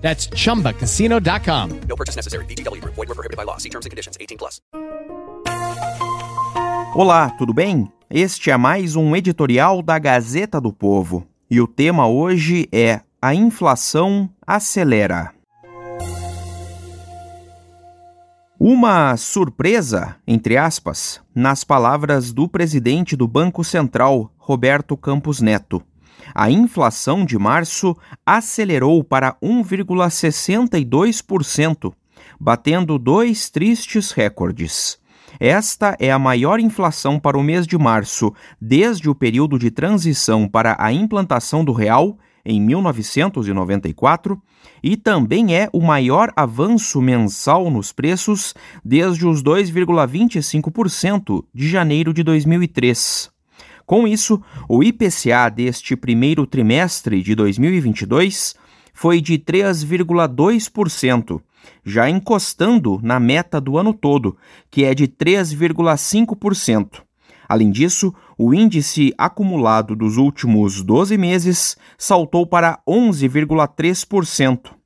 That's chumbacasino.com. No purchase necessary. VGW Group. Void were prohibited by law. See terms and conditions. 18 plus. Olá, tudo bem? Este é mais um editorial da Gazeta do Povo. E o tema hoje é A inflação acelera. Uma surpresa, entre aspas, nas palavras do presidente do Banco Central, Roberto Campos Neto. A inflação de março acelerou para 1,62%, batendo dois tristes recordes. Esta é a maior inflação para o mês de março desde o período de transição para a implantação do real em 1994 e também é o maior avanço mensal nos preços desde os 2,25% de janeiro de 2003. Com isso, o IPCA deste primeiro trimestre de 2022 foi de 3,2%, já encostando na meta do ano todo, que é de 3,5%. Além disso, o índice acumulado dos últimos 12 meses saltou para 11,3%.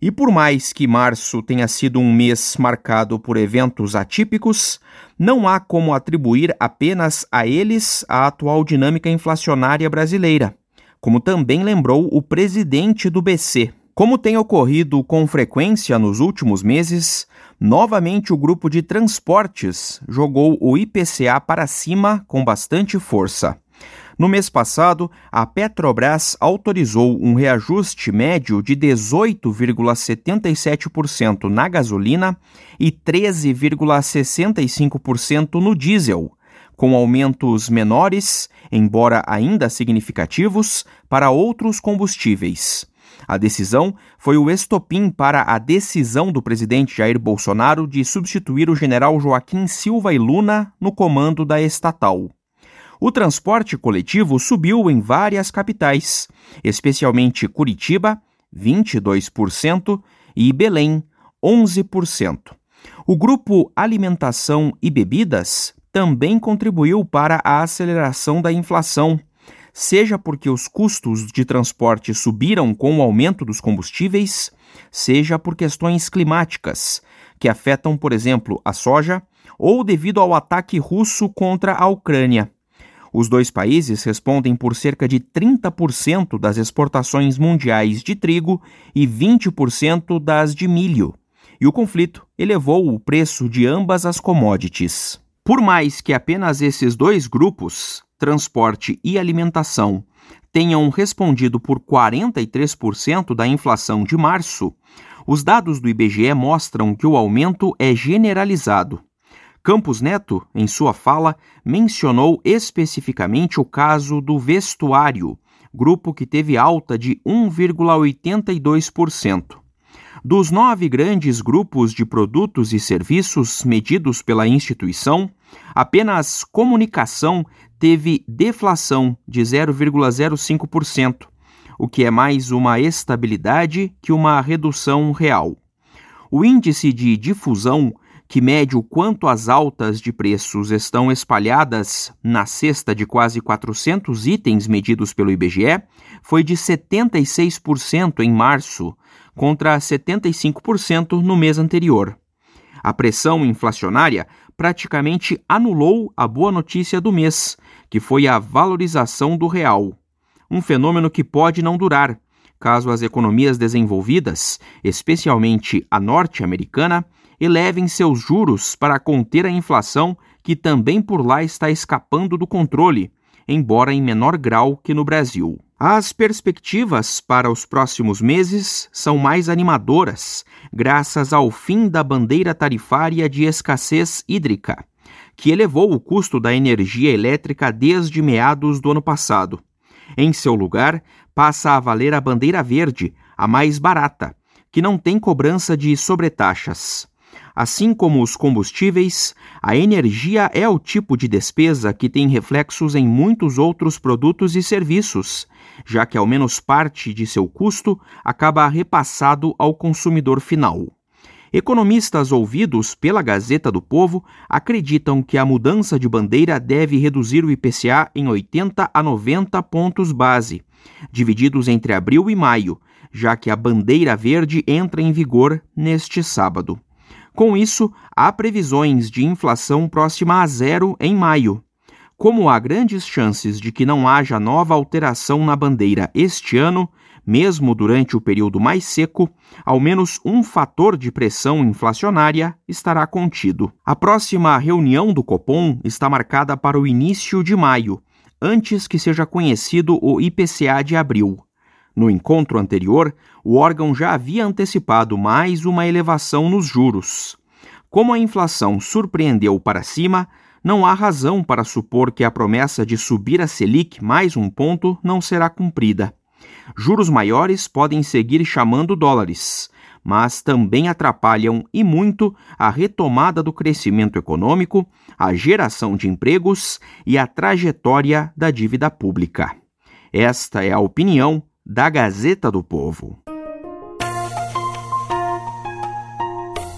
E por mais que março tenha sido um mês marcado por eventos atípicos, não há como atribuir apenas a eles a atual dinâmica inflacionária brasileira, como também lembrou o presidente do BC. Como tem ocorrido com frequência nos últimos meses, novamente o grupo de transportes jogou o IPCA para cima com bastante força. No mês passado, a Petrobras autorizou um reajuste médio de 18,77% na gasolina e 13,65% no diesel, com aumentos menores, embora ainda significativos, para outros combustíveis. A decisão foi o estopim para a decisão do presidente Jair Bolsonaro de substituir o general Joaquim Silva e Luna no comando da estatal. O transporte coletivo subiu em várias capitais, especialmente Curitiba, 22%, e Belém, 11%. O grupo Alimentação e Bebidas também contribuiu para a aceleração da inflação, seja porque os custos de transporte subiram com o aumento dos combustíveis, seja por questões climáticas, que afetam, por exemplo, a soja, ou devido ao ataque russo contra a Ucrânia. Os dois países respondem por cerca de 30% das exportações mundiais de trigo e 20% das de milho. E o conflito elevou o preço de ambas as commodities. Por mais que apenas esses dois grupos, transporte e alimentação, tenham respondido por 43% da inflação de março, os dados do IBGE mostram que o aumento é generalizado Campos Neto, em sua fala, mencionou especificamente o caso do vestuário, grupo que teve alta de 1,82%. Dos nove grandes grupos de produtos e serviços medidos pela instituição, apenas comunicação teve deflação de 0,05%, o que é mais uma estabilidade que uma redução real. O índice de difusão que mede o quanto as altas de preços estão espalhadas na cesta de quase 400 itens medidos pelo IBGE, foi de 76% em março, contra 75% no mês anterior. A pressão inflacionária praticamente anulou a boa notícia do mês, que foi a valorização do real. Um fenômeno que pode não durar, caso as economias desenvolvidas, especialmente a norte-americana, elevem seus juros para conter a inflação que também por lá está escapando do controle, embora em menor grau que no Brasil. As perspectivas para os próximos meses são mais animadoras, graças ao fim da bandeira tarifária de escassez hídrica, que elevou o custo da energia elétrica desde meados do ano passado. Em seu lugar, passa a valer a bandeira verde, a mais barata, que não tem cobrança de sobretaxas. Assim como os combustíveis, a energia é o tipo de despesa que tem reflexos em muitos outros produtos e serviços, já que ao menos parte de seu custo acaba repassado ao consumidor final. Economistas ouvidos pela Gazeta do Povo acreditam que a mudança de bandeira deve reduzir o IPCA em 80 a 90 pontos base, divididos entre abril e maio, já que a bandeira verde entra em vigor neste sábado. Com isso, há previsões de inflação próxima a zero em maio. Como há grandes chances de que não haja nova alteração na bandeira este ano, mesmo durante o período mais seco, ao menos um fator de pressão inflacionária estará contido. A próxima reunião do Copom está marcada para o início de maio, antes que seja conhecido o IPCA de abril. No encontro anterior, o órgão já havia antecipado mais uma elevação nos juros. Como a inflação surpreendeu para cima, não há razão para supor que a promessa de subir a Selic mais um ponto não será cumprida. Juros maiores podem seguir chamando dólares, mas também atrapalham e muito a retomada do crescimento econômico, a geração de empregos e a trajetória da dívida pública. Esta é a opinião da Gazeta do Povo.